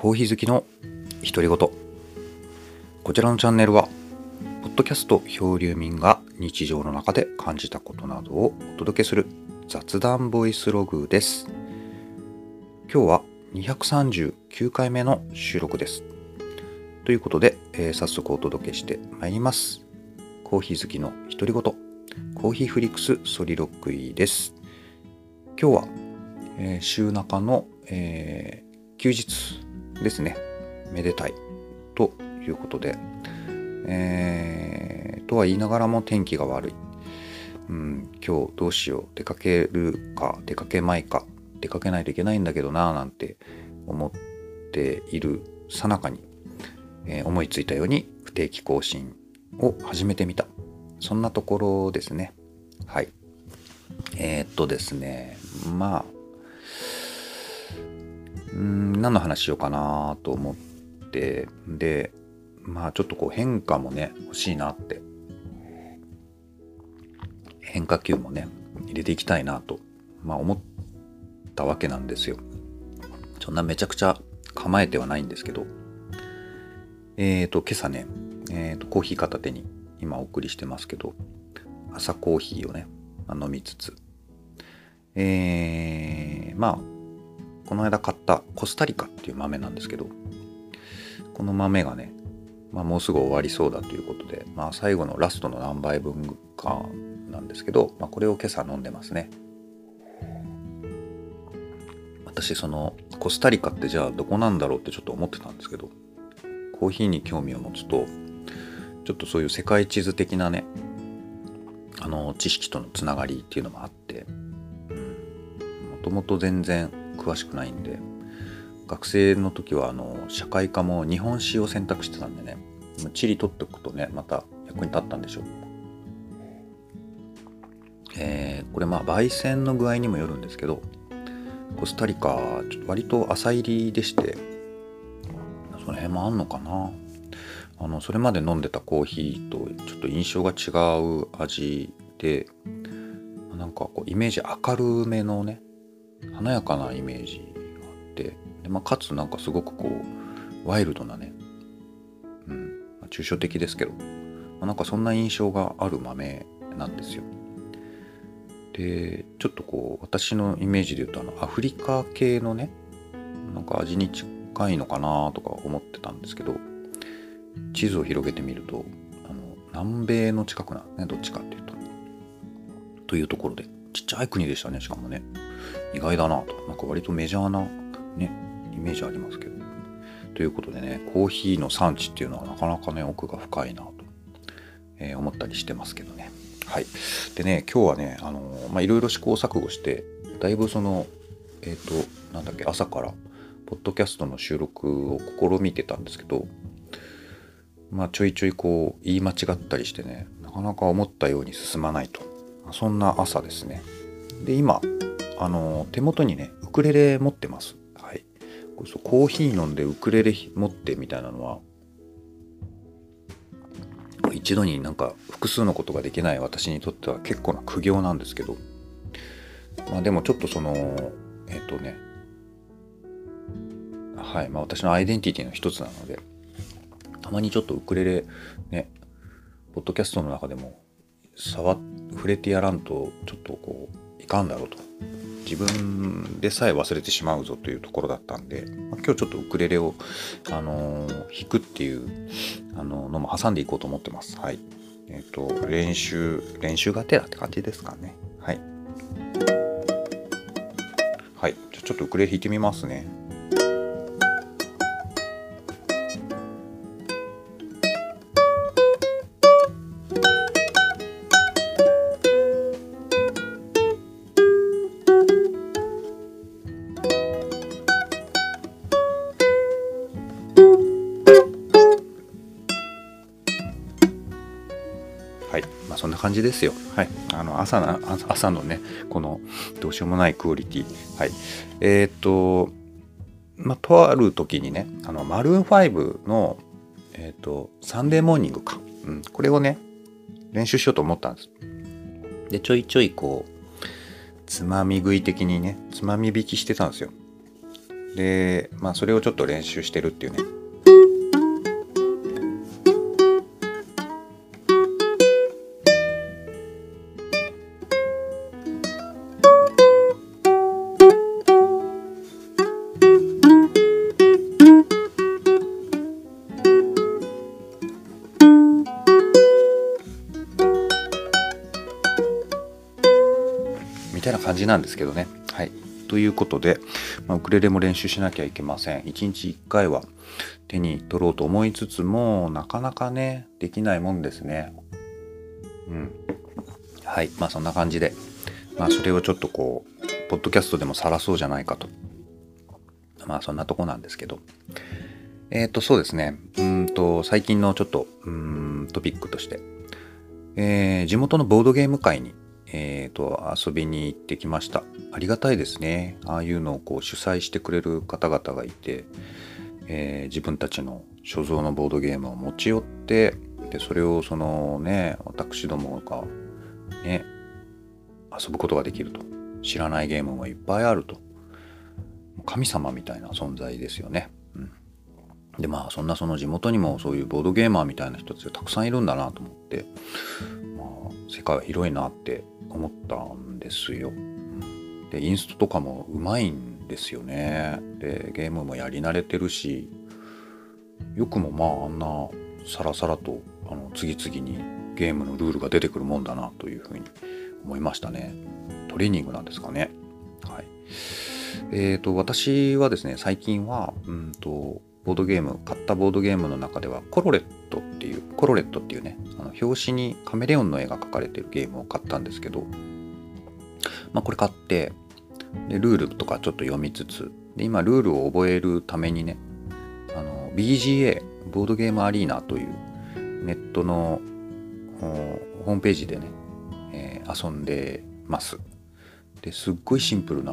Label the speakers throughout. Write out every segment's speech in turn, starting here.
Speaker 1: コーヒー好きの独り言こちらのチャンネルはポッドキャスト漂流民が日常の中で感じたことなどをお届けする雑談ボイスログです。今日は239回目の収録です。ということで、えー、早速お届けしてまいります。コーヒー好きの独り言コーヒーフリックスソリロックイです。今日は、えー、週中の、えー、休日ですね。めでたい。ということで、えー、とは言いながらも天気が悪い。うん、今日どうしよう。出かけるか、出かけまいか。出かけないといけないんだけどなぁなんて思っているさなかに、えー、思いついたように不定期更新を始めてみた。そんなところですね。はい。えー、っとですね、まあ、うん何の話しようかなと思って。でまあちょっとこう変化もね欲しいなって。変化球もね入れていきたいなと、まあ、思ったわけなんですよ。そんなめちゃくちゃ構えてはないんですけど。えっ、ー、と今朝ね、えーと、コーヒー片手に今お送りしてますけど朝コーヒーをね、まあ、飲みつつ。えー、まあこの間買ったコスタリカっていう豆なんですけど、この豆がね、まあ、もうすぐ終わりそうだということで、まあ、最後のラストの何杯分かなんですけど、まあ、これを今朝飲んでますね。私そのコスタリカってじゃあどこなんだろうってちょっと思ってたんですけどコーヒーに興味を持つとちょっとそういう世界地図的なねあの知識とのつながりっていうのもあってもともと全然詳しくないんで。学生の時はあの社会科も日本史を選択してたんでね。地理取っておくとねまた役に立ったんでしょう。えー、これまあ焙煎の具合にもよるんですけどコスタリカちょっと割と浅入りでしてその辺もあんのかな。あのそれまで飲んでたコーヒーとちょっと印象が違う味でなんかこうイメージ明るめのね華やかなイメージがあってで、まあ、かつなんかすごくこうワイルドなね、うんまあ、抽象的ですけど、まあ、なんかそんな印象がある豆なんですよ。でちょっとこう私のイメージで言うとあのアフリカ系のねなんか味に近いのかなとか思ってたんですけど地図を広げてみるとあの南米の近くなんねどっちかっていうと。というところでちっちゃい国でしたねしかもね。意外だなと。なんか割とメジャーなね、イメージありますけど。ということでね、コーヒーの産地っていうのはなかなかね、奥が深いなと、えー、思ったりしてますけどね。はい。でね、今日はね、あのー、まあ、いろいろ試行錯誤して、だいぶその、えっ、ー、と、なんだっけ、朝から、ポッドキャストの収録を試みてたんですけど、まあ、ちょいちょいこう、言い間違ったりしてね、なかなか思ったように進まないと。そんな朝ですね。で、今、あの手元にねウクレレ持ってます。はい、コーヒー飲んでウクレレ持ってみたいなのは一度になんか複数のことができない私にとっては結構な苦行なんですけど。まあでもちょっとそのえっ、とね。はい。まあ私のアイデンティティの一つなのでたまにちょっとウクレレねポッドキャストの中でも触触れてやらんとちょっとこういかんだろうと自分でさえ忘れてしまうぞというところだったんで、ま、今日ちょっとウクレレを、あのー、弾くっていうあののも挟んでいこうと思ってます。はい。えっ、ー、と、練習、練習がてらって感じですかね。はい。はい。じゃちょっとウクレレ弾いてみますね。じですよ。はい。あの、朝な、朝のね、この、どうしようもないクオリティ。はい。えー、っと、まあ、とある時にね、あの、マルーン5の、えー、っと、サンデーモーニングか。うん。これをね、練習しようと思ったんです。で、ちょいちょいこう、つまみ食い的にね、つまみ引きしてたんですよ。でまあそれをちょっと練習してるっていうねじなんですけどね。はい。ということで、まあ、ウクレレも練習しなきゃいけません。1日1回は手に取ろうと思いつつも、なかなかね、できないもんですね。うん。はい。まあそんな感じで、まあそれをちょっとこう、ポッドキャストでも晒そうじゃないかと。まあそんなとこなんですけど。えっ、ー、と、そうですね。うんと、最近のちょっと、うん、トピックとして、えー、地元のボードゲーム会にえーと、遊びに行ってきました。ありがたいですね。ああいうのをこう主催してくれる方々がいて、えー、自分たちの所蔵のボードゲームを持ち寄ってでそれをそのね私どもがね遊ぶことができると。知らないゲームもいっぱいあると。神様みたいな存在ですよね、でまあそんなその地元にもそういうボードゲーマーみたいな人たちがたくさんいるんだなと思って、まあ、世界は広いなって思ったんですよ。でインストとかもうまいんですよね。でゲームもやり慣れてるしよくもまああんなさらさらとあの次々にゲームのルールが出てくるもんだなというふうに思いましたね。トレーニングなんですかね。はい。えっ、ー、と私はですね最近はうんとボードゲーム買ったボードゲームの中ではコロレットっていうコロレットっていうねあの表紙にカメレオンの絵が描かれてるゲームを買ったんですけど、まあ、これ買ってでルールとかちょっと読みつつで今ルールを覚えるためにねあの BGA ボードゲームアリーナというネットのホームページでね、えー、遊んでます。ですっごいシンプルな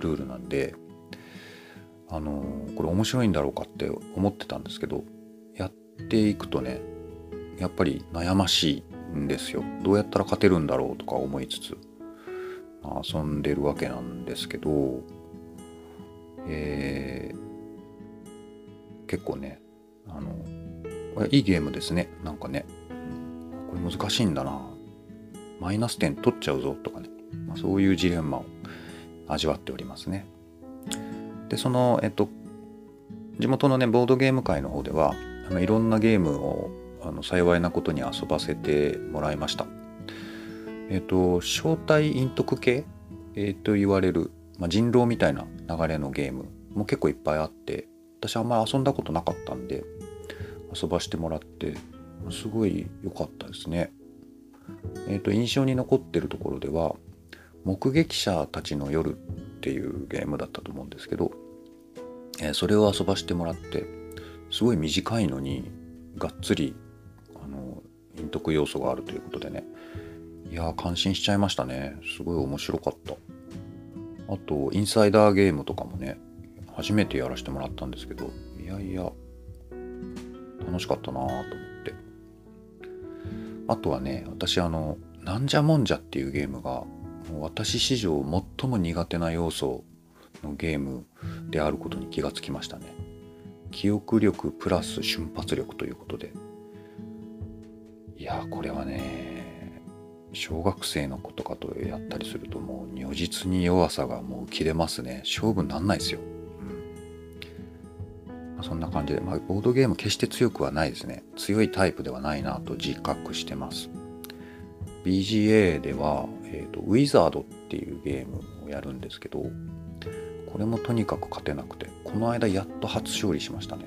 Speaker 1: ルールなんであのこれ面白いんだろうかって思ってたんですけどやっていくとねやっぱり悩ましいんですよ。どうやったら勝てるんだろうとか思いつつ遊んでるわけなんですけど、えー、結構ねあのこれいいゲームですね。なんかねこれ難しいんだな。マイナス点取っちゃうぞとかね、まあ、そういうジレンマを味わっておりますね。でそのえっと地元のねボードゲーム界の方ではあのいろんなゲームをあの幸いなことに遊ばせてもらいました。えっと招待陰徳系、えー、と言われる、まあ、人狼みたいな流れのゲームも結構いっぱいあって私あんまり遊んだことなかったんで遊ばしてもらってすごい良かったですね。えっ、と印象に残ってるところでは目撃者たちの夜っていうゲームだったと思うんですけど、えー、それを遊ばしてもらってすごい短いのにがっつりあの陰徳要素があるということでね。いや感心しちゃいましたね。すごい面白かった。あとインサイダーゲームとかもね初めてやらせてもらったんですけどいやいや楽しかったなと思って。あとはね私あのなんじゃもんじゃっていうゲームが私史上最も苦手な要素のゲームであることに気がつきましたね。記憶力プラス瞬発力ということで。いやこれはね小学生の子とかとやったりするともう如実に弱さがもう浮き出ますね。勝負になんないですよ、うん。まあ、そんな感じで、まあ、ボードゲーム決して強くはないですね。強いタイプではないなと自覚してます。BGA では、えーと、ウィザードっていうゲームをやるんですけどこれもとにかく勝てなくてこの間やっと初勝利しましたね。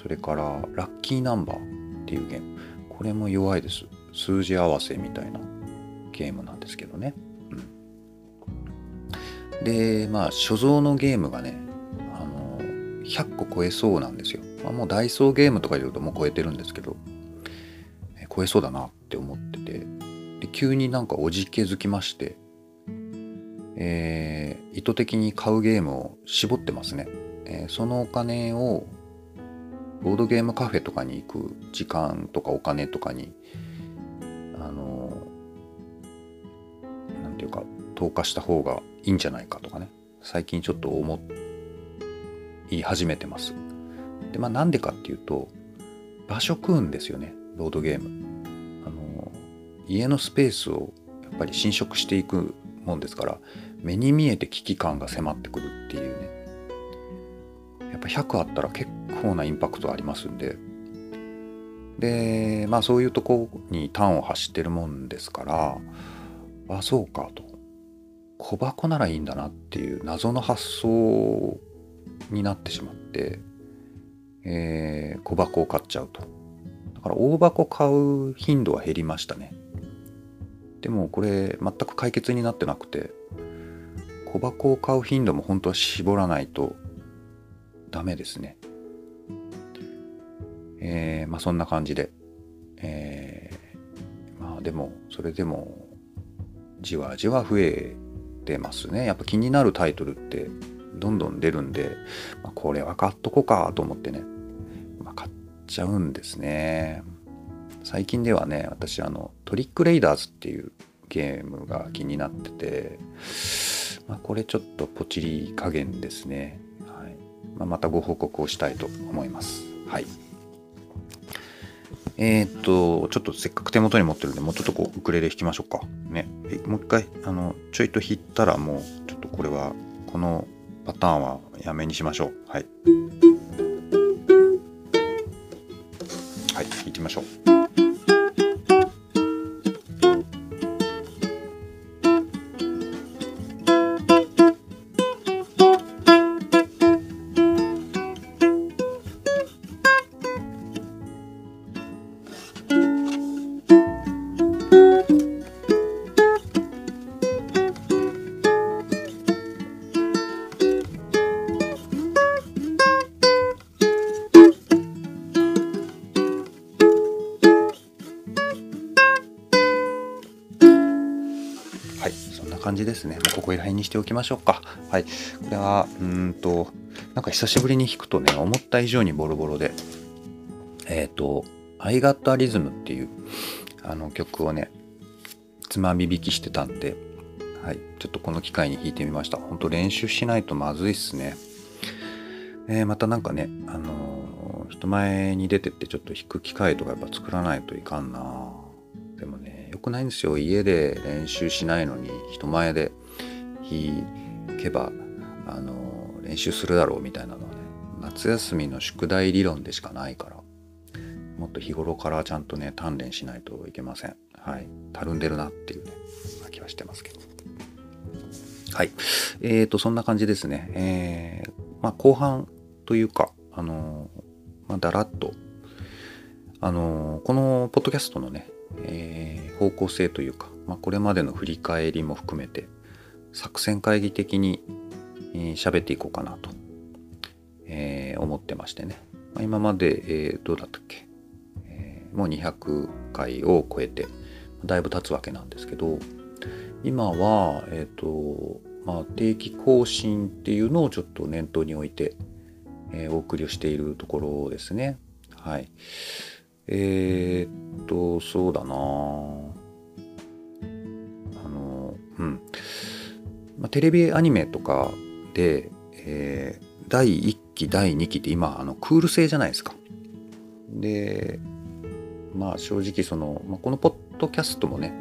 Speaker 1: それからラッキーナンバーっていうゲーム。これも弱いです。数字合わせみたいなゲームなんですけどね、うん、でまあ所蔵のゲームがねあの100個超えそうなんですよ、まあ、もうダイソーゲームとか言うともう超えてるんですけど超えそうだなって思って急になんかおじけづきまして、えー、意図的に買うゲームを絞ってますね、えー、そのお金をボードゲームカフェとかに行く時間とかお金とかにあの何て言うか投下した方がいいんじゃないかとかね。最近ちょっと思い始めてます。でまあなんでかっていうと場所食うんですよねボードゲーム。家のスペースをやっぱり侵食していくもんですから目に見えて危機感が迫ってくるっていうね。やっぱ100あったら結構なインパクトありますんで。でまあそういうとこに端を走ってるもんですからあそうかと。小箱ならいいんだなっていう謎の発想になってしまって、えー、小箱を買っちゃうと。だから大箱買う頻度は減りましたね。でもこれ全く解決になってなくて小箱を買う頻度も本当は絞らないとダメですね。えー、まあそんな感じで、えー、まあでもそれでもじわじわ増えてますね。やっぱ気になるタイトルってどんどん出るんで、まあ、これは買っとこうかと思ってね、まあ、買っちゃうんですね。最近ではね私あのトリックレイダーズっていうゲームが気になってて、まあ、これちょっとポチり加減ですね、はいまあ、またご報告をしたいと思いますはいえー、っと、ちょっとせっかく手元に持ってるんで、もうちょっとこう、ウクレレ弾きましょうか。ね。もう一回、あの、ちょいと弾いたらもう、ちょっとこれは、このパターンはやめにしましょう。はい。はい、弾きましょう。しておきましょうか。はい。これは、うんと、なんか久しぶりに弾くとね、思った以上にボロボロで、えっ、ー、と、I Got a Rhythm っていうあの曲をね、つまみ弾きしてたんで、はい。ちょっとこの機会に弾いてみました。ほんと練習しないとまずいっすね。えー、またなんかね、あのー、人前に出てってちょっと弾く機会とかやっぱ作らないといかんなでもね、良くないんですよ。家で練習しないのに人前で弾けば、あの、練習するだろうみたいなのはね、夏休みの宿題理論でしかないから、もっと日頃からちゃんとね、鍛錬しないといけません。はい。たるんでるなっていうね、気はしてますけど。はい。えーと、そんな感じですね。えー、まあ、後半というか、あのまあ、だらっと、あのこのポッドキャストのね、えー、方向性というか、まあ、これまでの振り返りも含めて作戦会議的に喋、っていこうかなと、えー、思ってましてね、まあ、今まで、えー、どうだったっけ、えー、もう200回を超えてだいぶ経つわけなんですけど今は、えっ、ー、とまあ、定期更新っていうのをちょっと念頭に置いて、えー、お送りをしているところですね。はい。えー、っと、そうだなまあ、テレビアニメとかで、えー、第1期、第2期って今、あの、クール制じゃないですか。で、まあ正直その、まあ、このポッドキャストもね、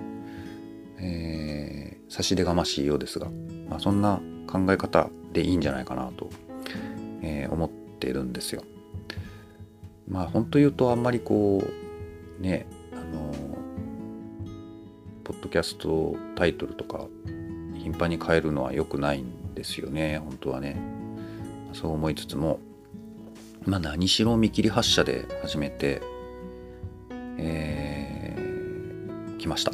Speaker 1: えー、差し出がましいようですが、まあ、そんな考え方でいいんじゃないかなと、えー、思ってるんですよ。まあ本当言うとあんまりこうねあのポッドキャストタイトルとか頻繁に変えるのは良くないんですよね。本当はね。そう思いつつもまあ何しろ見切り発車で始めてえー、来ました。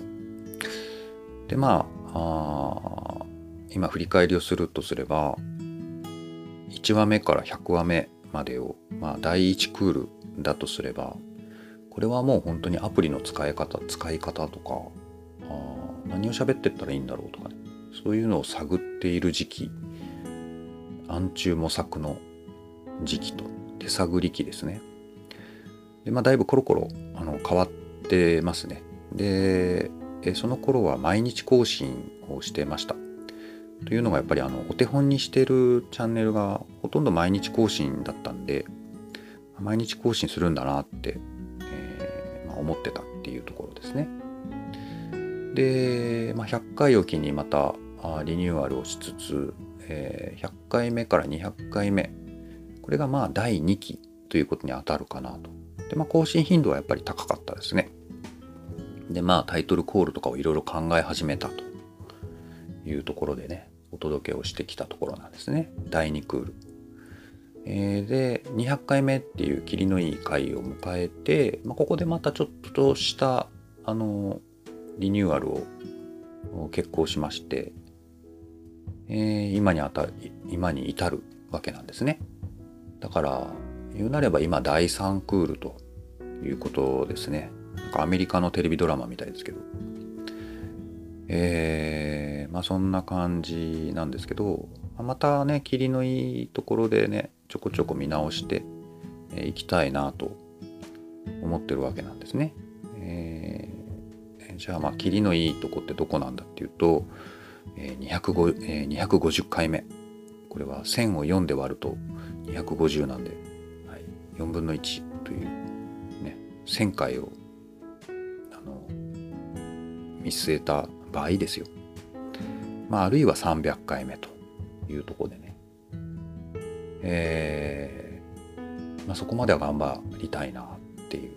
Speaker 1: でまあ今振り返りをするとすれば1話目から100話目までを、まあ、第1クールだとすればこれはもう本当にアプリの使い方使い方とかあ何を喋ってったらいいんだろうとかね。そういうのを探っている時期暗中模索の時期と。手探り期ですね。でまあだいぶコロコロあの変わってますね。でその頃は毎日更新をしてました。というのがやっぱりあのお手本にしてるチャンネルがほとんど毎日更新だったんで毎日更新するんだなって、えーまあ、思ってたっていうところですね。で、まあ、100回おきにまたリニューアルをしつつ、えー、100回目から200回目これがまあ第2期ということに当たるかなと。で、まあ、更新頻度はやっぱり高かったですね。で、まあタイトルコールとかをいろいろ考え始めたというところでね、お届けをしてきたところなんですね。第2クール。えー、で、200回目っていう霧のいい回を迎えて、まあ、ここでまたちょっとした、あの、リニューアルを決行しまして、えー、今にあた今に至るわけなんですね。だから言うなれば今第3クールということですね。なんかアメリカのテレビドラマみたいですけど。えー、まあそんな感じなんですけど、またね、霧のいいところでね、ちょこちょこ見直してい、きたいなと思ってるわけなんですね。えー、じゃあまあ霧のいいとこってどこなんだっていうと、えー205えー、250回目。これは1000を4で割ると250なんで、はい、4分の1というね、1000回をあの見据えた場合ですよ。まあ、あるいは300回目というところでね。えー、まあ、そこまでは頑張りたいなっていう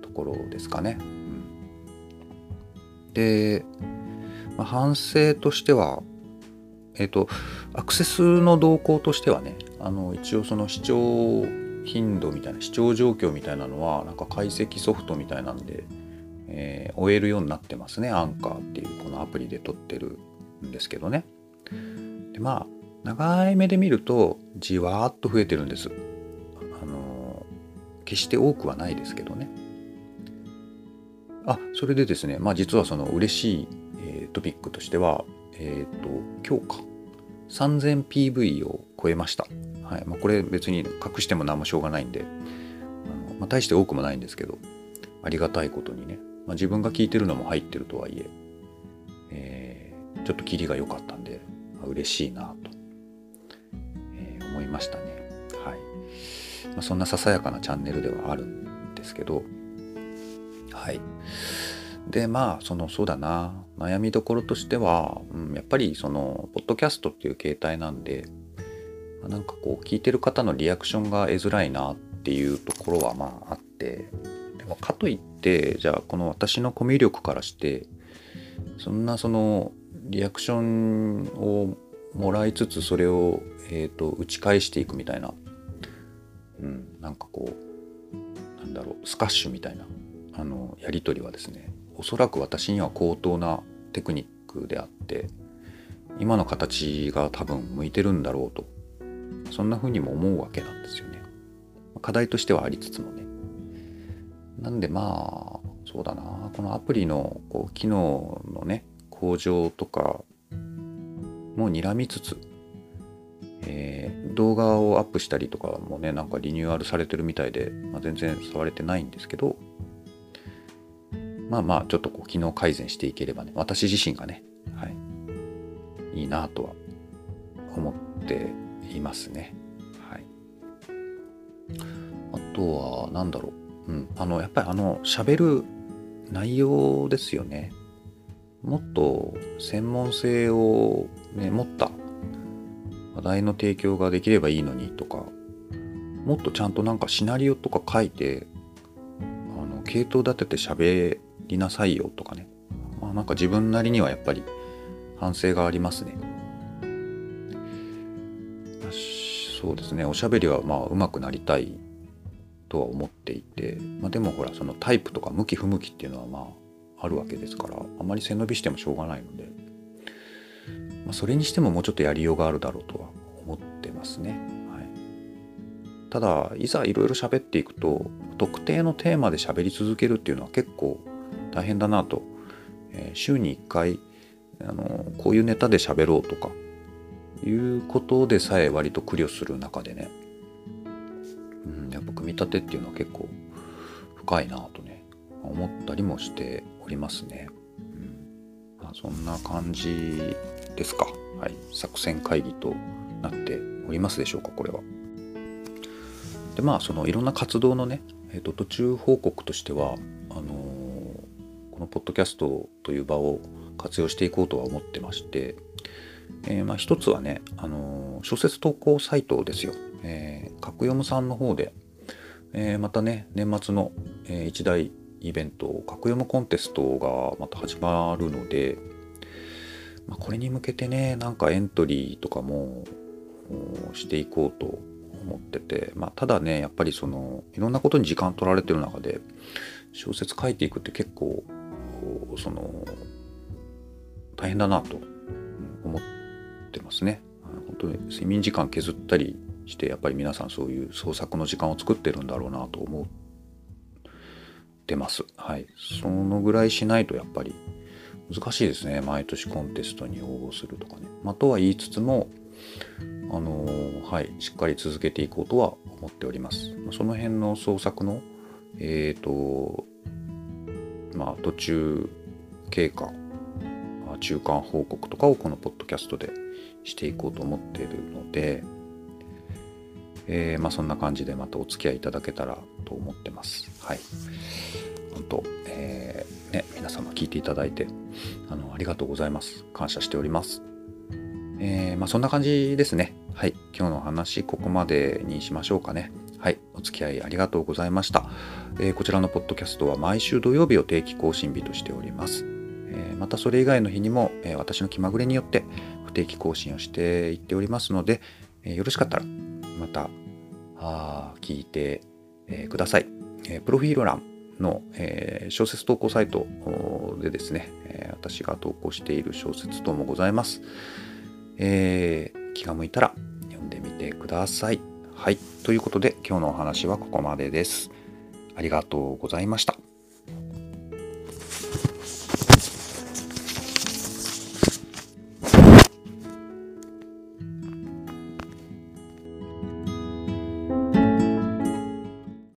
Speaker 1: ところですかね。で、まあ、反省としては、えっ、ー、と、アクセスの動向としてはね、あの一応その視聴頻度みたいな視聴状況みたいなのはなんか解析ソフトみたいなんで、えー、終えるようになってますねアンカーっていうこのアプリで撮ってるんですけどね。でまあ長い目で見るとじわーっと増えてるんです。あの決して多くはないですけどね。あそれでですねまあ実はその嬉しい、えー、トピックとしてはえっ、ー、と今日か。3000PV を超えました。はい。まあ、これ別に隠しても何もしょうがないんであの、まあ、大して多くもないんですけどありがたいことにね、まあ、自分が聞いてるのも入ってるとはいええー、ちょっとキリが良かったんで、まあ、嬉しいなと、えー、思いましたね。はい、まあ、そんなささやかなチャンネルではあるんですけどはい。でまあそのそうだな。悩みどころとしては、うん、やっぱりそのポッドキャストっていう形態なんでなんかこう聞いてる方のリアクションが得づらいなっていうところはまああって。でもかといってじゃあこの私のコミュ力からしてそんなそのリアクションをもらいつつそれを、えーと、打ち返していくみたいな、うん、なんかこうなんだろうスカッシュみたいな。やり取りはですねおそらく私には高等なテクニックであって今の形が多分向いてるんだろうとそんな風にも思うわけなんですよね。課題としてはありつつもね。なんでまあ、そうだな、このアプリのこう機能のね、向上とかも睨みつつ、えー、動画をアップしたりとかもね、なんかリニューアルされてるみたいで、まあ、全然触れてないんですけど、まあまあ、ちょっとこう機能改善していければね、私自身がね、はい、いいなとは思っていますね。はい。あとは、何だろう。うん。あの、やっぱりあの、喋る内容ですよね。もっと専門性を、ね、持った話題の提供ができればいいのにとか、もっとちゃんとなんかシナリオとか書いて、あの、系統立てて喋りなさいよとかね。まあなんか自分なりにはやっぱり反省がありますね。そうですねおしゃべりはまあ上手くなりたいとは思っていて、まあ、でもほらそのタイプとか向き不向きっていうのはまああるわけですからあまり背伸びしてもしょうがないので、まあ、それにしてももうちょっとやりようがあるだろうとは思ってますね。はい、ただいざいろいろ喋っていくと特定のテーマで喋り続けるっていうのは結構大変だなと、えー、週に1回あのこういうネタで喋ろうとかいうことでさえ割と苦慮する中でね、うん、やっぱ組み立てっていうのは結構深いなとね思ったりもしておりますね。うんまあ、そんな感じですか。はい、作戦会議となっておりますでしょうか、これは。で、まあ、そのいろんな活動のね、えーと、途中報告としては、あの、このポッドキャストという場を活用していこうとは思ってまして、えー、まあ一つはね、あのー、小説投稿サイトですよ。えー、角読むさんの方で、えー、またね、年末の、えー、一大イベント、角読むコンテストがまた始まるので、まあ、これに向けてね、なんかエントリーとかもしていこうと思ってて、まあ、ただね、やっぱりその、いろんなことに時間取られてる中で、小説書いていくって結構、その、大変だなと思ってますね。本当に睡眠時間削ったりしてやっぱり皆さんそういう創作の時間を作ってるんだろうなと思ってます。はい。そのぐらいしないとやっぱり難しいですね。毎年コンテストに応募するとかね。まあ、とは言いつつも、あのー、はい、しっかり続けていこうとは思っております。その辺の創作の、えっ、ー、と、まあ、途中経過、中間報告とかをこのポッドキャストでしていこうと思っているので、えー、まあ、そんな感じでまたお付き合いいただけたらと思ってます。はい。本当、えー、ね、皆様聞いていただいて、あの、ありがとうございます。感謝しております。えー、まあ、そんな感じですね。はい。今日の話、ここまでにしましょうかね。はい。お付き合いありがとうございました。えー、こちらのポッドキャストは毎週土曜日を定期更新日としております。えー、またそれ以外の日にも、え私の気まぐれによって不定期更新をしていっておりますので、えよろしかったらまたあ聞いて、え、ください、え、プロフィール欄の、え、小説投稿サイトでですね、え、私が投稿している小説等もございます、え、気が向いたら読んでみてくださいはい。ということで今日のお話はここまでです。ありがとうございました。